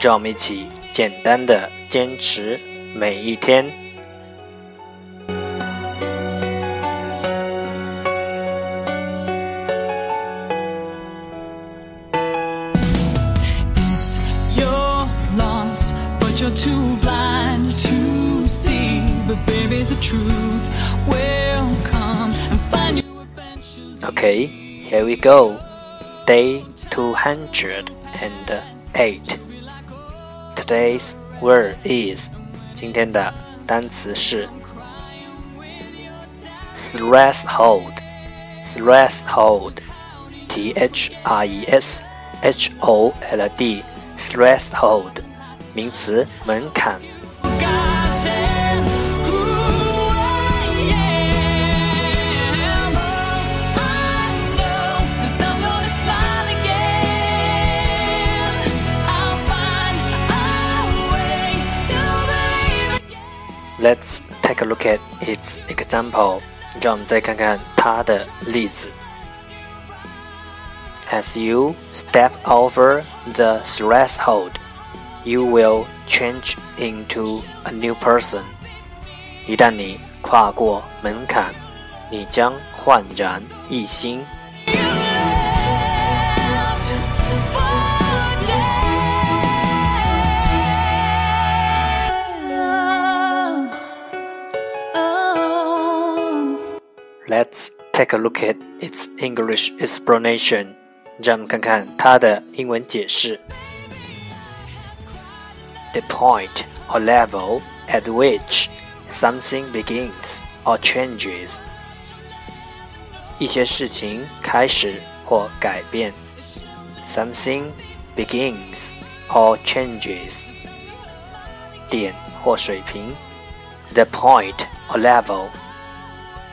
让我们一起简单的坚持每一天。Okay, here we go. Day two hundred and eight. Today's word is 今天的单词是 threshold threshold T H R E S H O L D threshold 名词门槛。 Let's take a look at its example. 让我们再看看它的例子。As you step over the threshold, you will change into a new person. 一旦你跨过门槛，你将焕然一新。 Let's take a look at its English explanation. 让我们看看它的英文解释。The point or level at which something begins or changes. 一些事情开始或改变。Something begins or changes. 点或水平。The point or level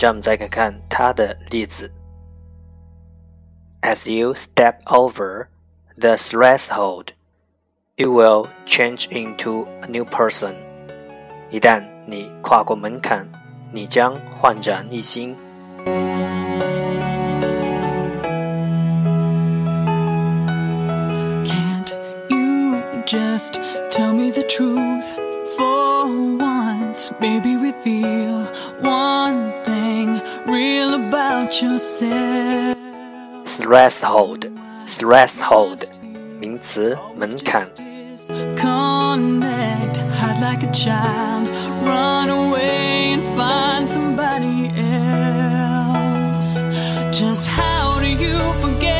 让我们再看看它的例子。As you step over the threshold, you will change into a new person. 一旦你跨过门槛，你将焕然一新。Can't you just tell me the truth for once? Maybe reveal one real about yourself. Threshold, threshold，名词，门槛。Connect, hide like a child, run away and find somebody else. Just how do you forget?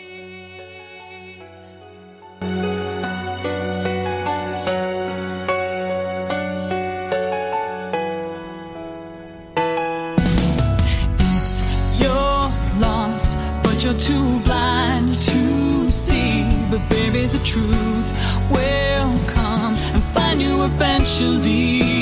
the truth will come and find you eventually.